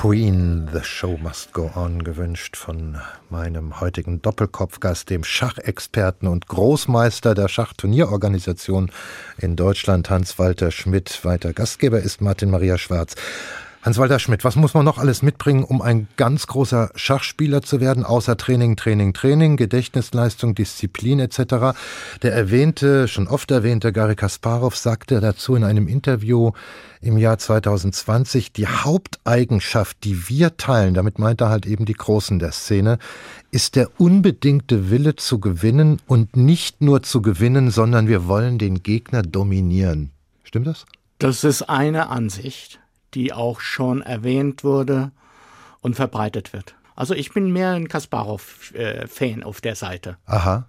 S2: Queen, The Show Must Go On, gewünscht von meinem heutigen Doppelkopfgast, dem Schachexperten und Großmeister der Schachturnierorganisation in Deutschland, Hans-Walter Schmidt. Weiter Gastgeber ist Martin Maria Schwarz. Hans-Walter Schmidt, was muss man noch alles mitbringen, um ein ganz großer Schachspieler zu werden, außer Training, Training, Training, Gedächtnisleistung, Disziplin etc.? Der erwähnte, schon oft erwähnte Gary Kasparov sagte dazu in einem Interview im Jahr 2020, die Haupteigenschaft, die wir teilen, damit meint er halt eben die Großen der Szene, ist der unbedingte Wille zu gewinnen und nicht nur zu gewinnen, sondern wir wollen den Gegner dominieren. Stimmt das?
S3: Das ist eine Ansicht die auch schon erwähnt wurde und verbreitet wird. Also ich bin mehr ein Kasparov-Fan auf der Seite.
S2: Aha.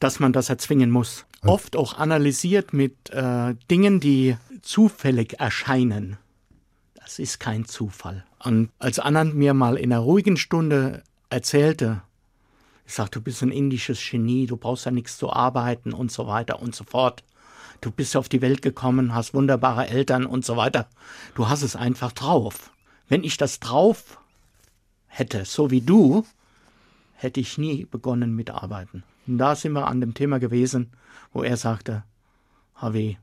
S3: Dass man das erzwingen muss. Oft auch analysiert mit äh, Dingen, die zufällig erscheinen. Das ist kein Zufall. Und als Anand mir mal in einer ruhigen Stunde erzählte, ich sagte, du bist ein indisches Genie, du brauchst ja nichts zu arbeiten und so weiter und so fort du bist auf die Welt gekommen, hast wunderbare Eltern und so weiter. Du hast es einfach drauf. Wenn ich das drauf hätte, so wie du, hätte ich nie begonnen mit Arbeiten. Und da sind wir an dem Thema gewesen, wo er sagte, HW,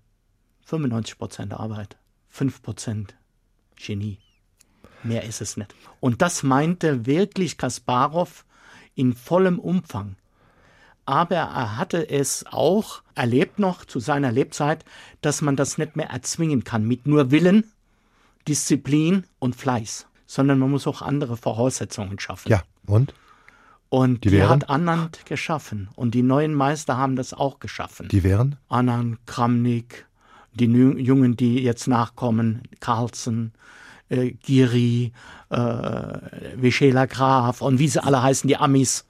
S3: 95% Arbeit, 5% Genie. Mehr ist es nicht. Und das meinte wirklich Kasparov in vollem Umfang aber er hatte es auch erlebt noch zu seiner Lebzeit, dass man das nicht mehr erzwingen kann mit nur Willen, Disziplin und Fleiß, sondern man muss auch andere Voraussetzungen schaffen.
S2: Ja, und?
S3: Und
S2: Die
S3: die, hat Anand geschaffen. Und die neuen Meister haben das auch geschaffen.
S2: Die wären?
S3: Anand, Kramnik, die Jungen, die jetzt nachkommen, Carlsen, äh, Giri, äh, Vishela Graf und wie sie alle heißen, die Amis.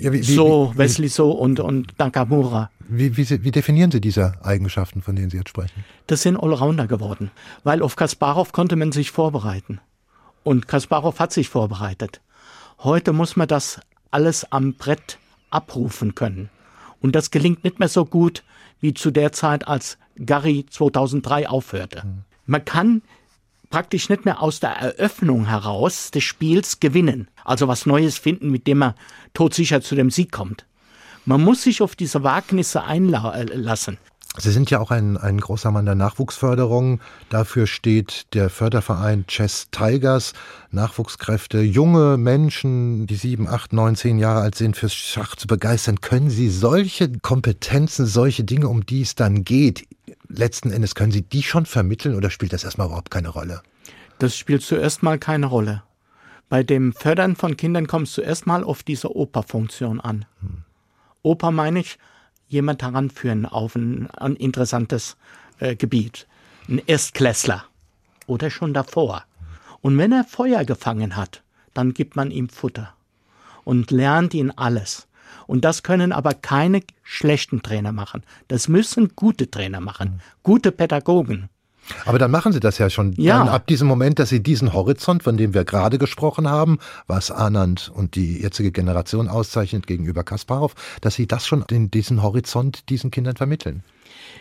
S2: Ja, wie- wie-
S3: so,
S2: wie-
S3: Wesley So und, und Nakamura.
S2: Wie, wie, wie definieren Sie diese Eigenschaften, von denen Sie jetzt sprechen?
S3: Das sind Allrounder geworden. Weil auf Kasparov konnte man sich vorbereiten. Und Kasparov hat sich vorbereitet. Heute muss man das alles am Brett abrufen können. Und das gelingt nicht mehr so gut wie zu der Zeit, als Gary 2003 aufhörte. Man kann praktisch nicht mehr aus der Eröffnung heraus des Spiels gewinnen. Also was Neues finden, mit dem man todsicher zu dem Sieg kommt. Man muss sich auf diese Wagnisse einlassen.
S2: Sie sind ja auch ein, ein großer Mann der Nachwuchsförderung. Dafür steht der Förderverein Chess Tigers. Nachwuchskräfte, junge Menschen, die sieben, acht, neun, zehn Jahre alt sind, fürs Schach zu begeistern. Können Sie solche Kompetenzen, solche Dinge, um die es dann geht, letzten Endes, können Sie die schon vermitteln oder spielt das erstmal überhaupt keine Rolle?
S3: Das spielt zuerst mal keine Rolle. Bei dem Fördern von Kindern kommt es zuerst mal auf diese Operfunktion an. Oper meine ich, jemand heranführen auf ein, ein interessantes äh, Gebiet. Ein Erstklässler oder schon davor. Und wenn er Feuer gefangen hat, dann gibt man ihm Futter und lernt ihn alles. Und das können aber keine schlechten Trainer machen. Das müssen gute Trainer machen, gute Pädagogen.
S2: Aber dann machen Sie das ja schon.
S3: Ja.
S2: Dann ab diesem Moment, dass Sie diesen Horizont, von dem wir gerade gesprochen haben, was Anand und die jetzige Generation auszeichnet gegenüber Kasparov, dass Sie das schon in diesen Horizont diesen Kindern vermitteln.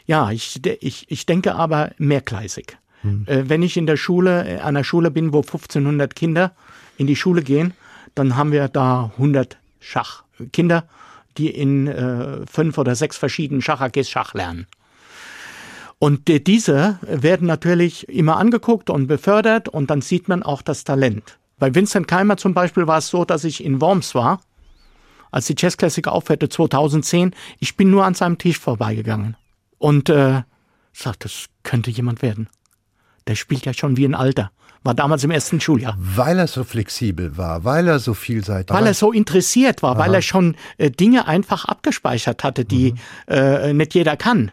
S3: Ja, ich, ich, ich denke aber mehrgleisig. Äh, wenn ich in der Schule, äh, an der Schule bin, wo 1500 Kinder in die Schule gehen, dann haben wir da 100 Schach Kinder, die in äh, fünf oder sechs verschiedenen Schach-AGs Schach lernen. Und äh, diese werden natürlich immer angeguckt und befördert und dann sieht man auch das Talent. Bei Vincent Keimer zum Beispiel war es so, dass ich in Worms war, als die Classic aufhörte 2010. Ich bin nur an seinem Tisch vorbeigegangen und äh, sagte, das könnte jemand werden. Der spielt ja schon wie ein Alter. War damals im ersten Schuljahr.
S2: Weil er so flexibel war, weil er so vielseitig
S3: Weil er so interessiert war, weil er schon äh, Dinge einfach abgespeichert hatte, die äh, nicht jeder kann.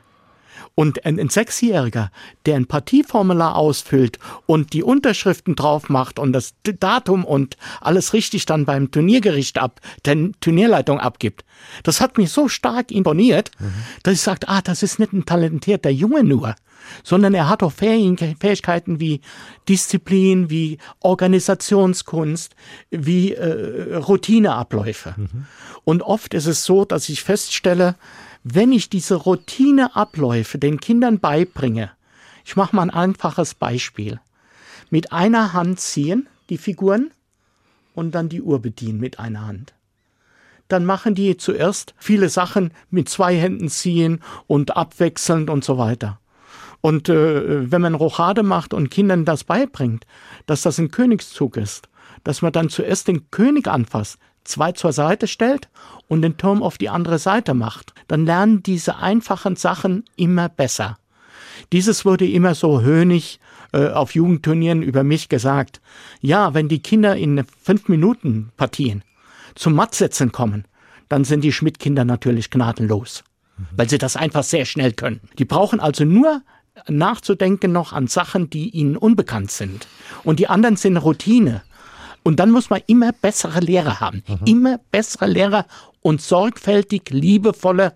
S3: Und ein, ein Sechsjähriger, der ein Partieformular ausfüllt und die Unterschriften drauf macht und das Datum und alles richtig dann beim Turniergericht ab, der Turnierleitung abgibt, das hat mich so stark imponiert, dass ich sagte, ah, das ist nicht ein talentierter Junge nur, sondern er hat auch Fähig- Fähigkeiten wie Disziplin, wie Organisationskunst, wie äh, Routineabläufe. Und oft ist es so, dass ich feststelle, wenn ich diese Routineabläufe den Kindern beibringe, ich mache mal ein einfaches Beispiel. Mit einer Hand ziehen, die Figuren, und dann die Uhr bedienen mit einer Hand. Dann machen die zuerst viele Sachen mit zwei Händen ziehen und abwechselnd und so weiter. Und äh, wenn man Rochade macht und Kindern das beibringt, dass das ein Königszug ist, dass man dann zuerst den König anfasst, zwei zur Seite stellt und den Turm auf die andere Seite macht, dann lernen diese einfachen Sachen immer besser. Dieses wurde immer so höhnig äh, auf Jugendturnieren über mich gesagt. Ja, wenn die Kinder in fünf Minuten Partien zum Mattsetzen kommen, dann sind die Schmidt-Kinder natürlich gnadenlos, weil sie das einfach sehr schnell können. Die brauchen also nur nachzudenken noch an Sachen, die ihnen unbekannt sind. Und die anderen sind Routine. Und dann muss man immer bessere Lehrer haben. Immer bessere Lehrer und sorgfältig, liebevolle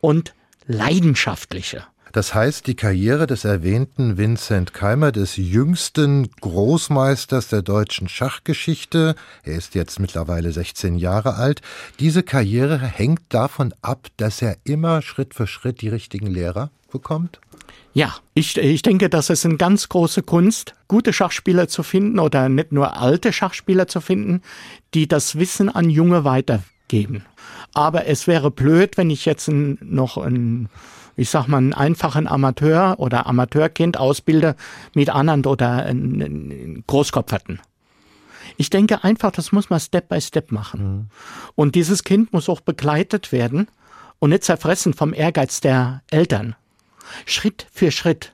S3: und leidenschaftliche.
S2: Das heißt, die Karriere des erwähnten Vincent Keimer, des jüngsten Großmeisters der deutschen Schachgeschichte, er ist jetzt mittlerweile 16 Jahre alt, diese Karriere hängt davon ab, dass er immer Schritt für Schritt die richtigen Lehrer bekommt?
S3: Ja, ich, ich denke, das ist eine ganz große Kunst, gute Schachspieler zu finden oder nicht nur alte Schachspieler zu finden, die das Wissen an Junge weitergeben. Aber es wäre blöd, wenn ich jetzt ein, noch ein, ich sag mal, einen einfachen Amateur oder Amateurkind ausbilde mit Anand oder einen Großkopferten. Ich denke einfach, das muss man Step by Step machen. Und dieses Kind muss auch begleitet werden und nicht zerfressen vom Ehrgeiz der Eltern. Schritt für Schritt.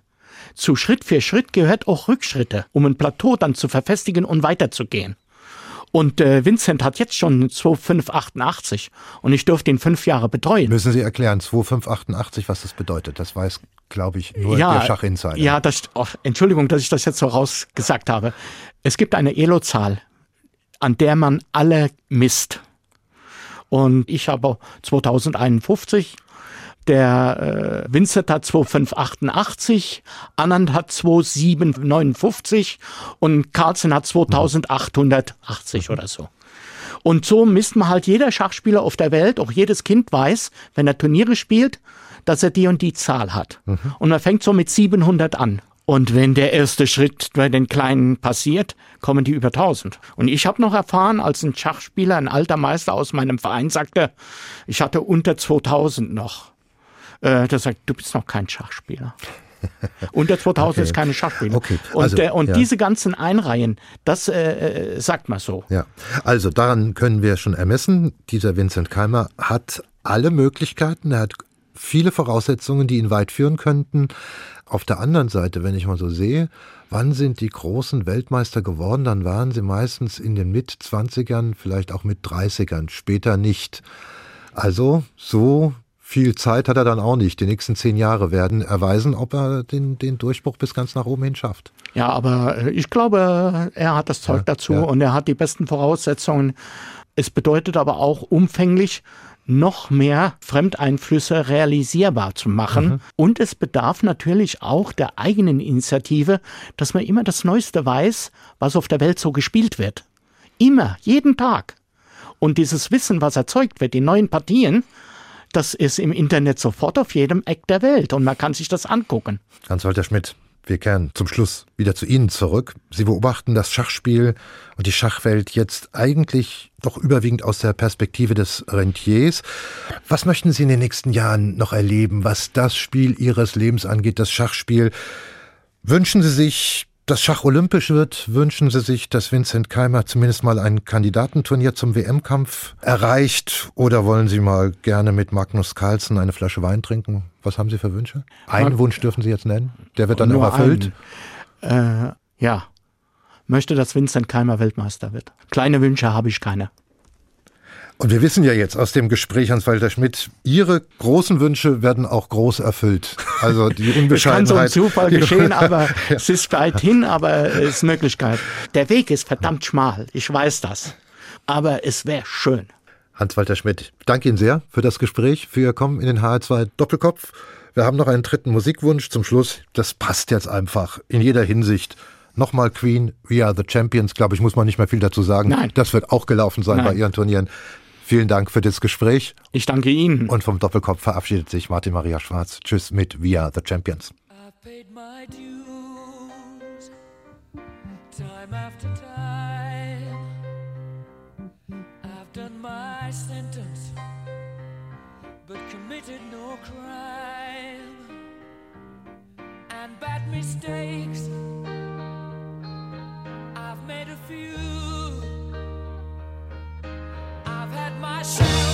S3: Zu Schritt für Schritt gehört auch Rückschritte, um ein Plateau dann zu verfestigen und weiterzugehen. Und äh, Vincent hat jetzt schon 2588 und ich durfte ihn fünf Jahre betreuen.
S2: Müssen Sie erklären, 2588, was das bedeutet? Das weiß, glaube ich, nur der Schachinsider.
S3: Ja, das, oh, Entschuldigung, dass ich das jetzt so rausgesagt habe. Es gibt eine Elo-Zahl, an der man alle misst. Und ich habe 2051 der äh, Vincent hat 2588, Anand hat 2759 und Carlsen hat 2880 oder so. Und so misst man halt jeder Schachspieler auf der Welt, auch jedes Kind weiß, wenn er Turniere spielt, dass er die und die Zahl hat. Und man fängt so mit 700 an. Und wenn der erste Schritt bei den Kleinen passiert, kommen die über 1000. Und ich habe noch erfahren, als ein Schachspieler, ein alter Meister aus meinem Verein sagte, ich hatte unter 2000 noch. Äh, der sagt, du bist noch kein Schachspieler. [laughs] Unter 2000
S2: Okay.
S3: ist keine Schachspieler.
S2: Okay,
S3: Und,
S2: also,
S3: der, und
S2: ja.
S3: diese ganzen Einreihen, das äh, äh, sagt man so.
S2: Ja, also daran können wir schon ermessen, dieser Vincent Keimer hat alle Möglichkeiten, er hat viele Voraussetzungen, die ihn weit führen könnten. Auf der anderen Seite, wenn ich mal so sehe, wann sind die großen Weltmeister geworden, dann waren sie meistens in den Mit-20ern, vielleicht auch mit 30ern, später nicht. Also so viel Zeit hat er dann auch nicht. Die nächsten zehn Jahre werden erweisen, ob er den, den Durchbruch bis ganz nach oben hin schafft.
S3: Ja, aber äh, ich glaube, er hat das Zeug
S2: Ja,
S3: dazu
S2: ja.
S3: und er hat die besten Voraussetzungen. Es bedeutet aber auch umfänglich, noch mehr Fremdeinflüsse realisierbar zu machen.
S2: Mhm.
S3: Und es bedarf natürlich auch der eigenen Initiative, dass man immer das Neueste weiß, was auf der Welt so gespielt wird. Immer, jeden Tag. Und dieses Wissen, was erzeugt wird, die neuen Partien, das ist im Internet sofort auf jedem Eck der Welt und man kann sich das angucken.
S2: Hans-Walter Schmidt, wir kehren zum Schluss wieder zu Ihnen zurück. Sie beobachten das Schachspiel und die Schachwelt jetzt eigentlich doch überwiegend aus der Perspektive des Rentiers. Was möchten Sie in den nächsten Jahren noch erleben, was das Spiel Ihres Lebens angeht, das Schachspiel? Wünschen Sie sich, dass Schach olympisch wird? Wünschen Sie sich, dass Vincent Keimer zumindest mal ein Kandidatenturnier zum WM-Kampf erreicht? Oder wollen Sie mal gerne mit Magnus Carlsen eine Flasche Wein trinken? Was haben Sie für Wünsche? Einen Wunsch dürfen Sie jetzt nennen. Der wird dann
S3: Nur
S2: auch erfüllt.
S3: Äh, ja. Möchte, dass Vincent Keimer Weltmeister wird. Kleine Wünsche habe ich keine.
S2: Und wir wissen ja jetzt aus dem Gespräch, Hans-Walter Schmidt, Ihre großen Wünsche werden auch groß erfüllt. Also die [laughs]
S3: Es kann so ein
S2: Unbescheidenheit.
S3: Zufall geschehen, [laughs] aber es ist weit hin, aber es ist Möglichkeit. Der Weg ist verdammt schmal, ich weiß das. Aber es wäre schön.
S2: Hans-Walter Schmidt, danke Ihnen sehr für das Gespräch, für Ihr Kommen in den HR2 Doppelkopf. Wir haben noch einen dritten Musikwunsch zum Schluss. Das passt jetzt einfach in jeder Hinsicht. Nochmal Queen, We Are the Champions, glaube ich, muss man nicht mehr viel dazu sagen.
S3: Nein.
S2: Das wird auch gelaufen sein
S3: Nein.
S2: bei Ihren Turnieren. Vielen Dank für das Gespräch.
S3: Ich danke Ihnen.
S2: Und vom Doppelkopf verabschiedet sich Martin Maria Schwarz. Tschüss mit Via the Champions.
S4: mistakes. I've made a few. my shoes.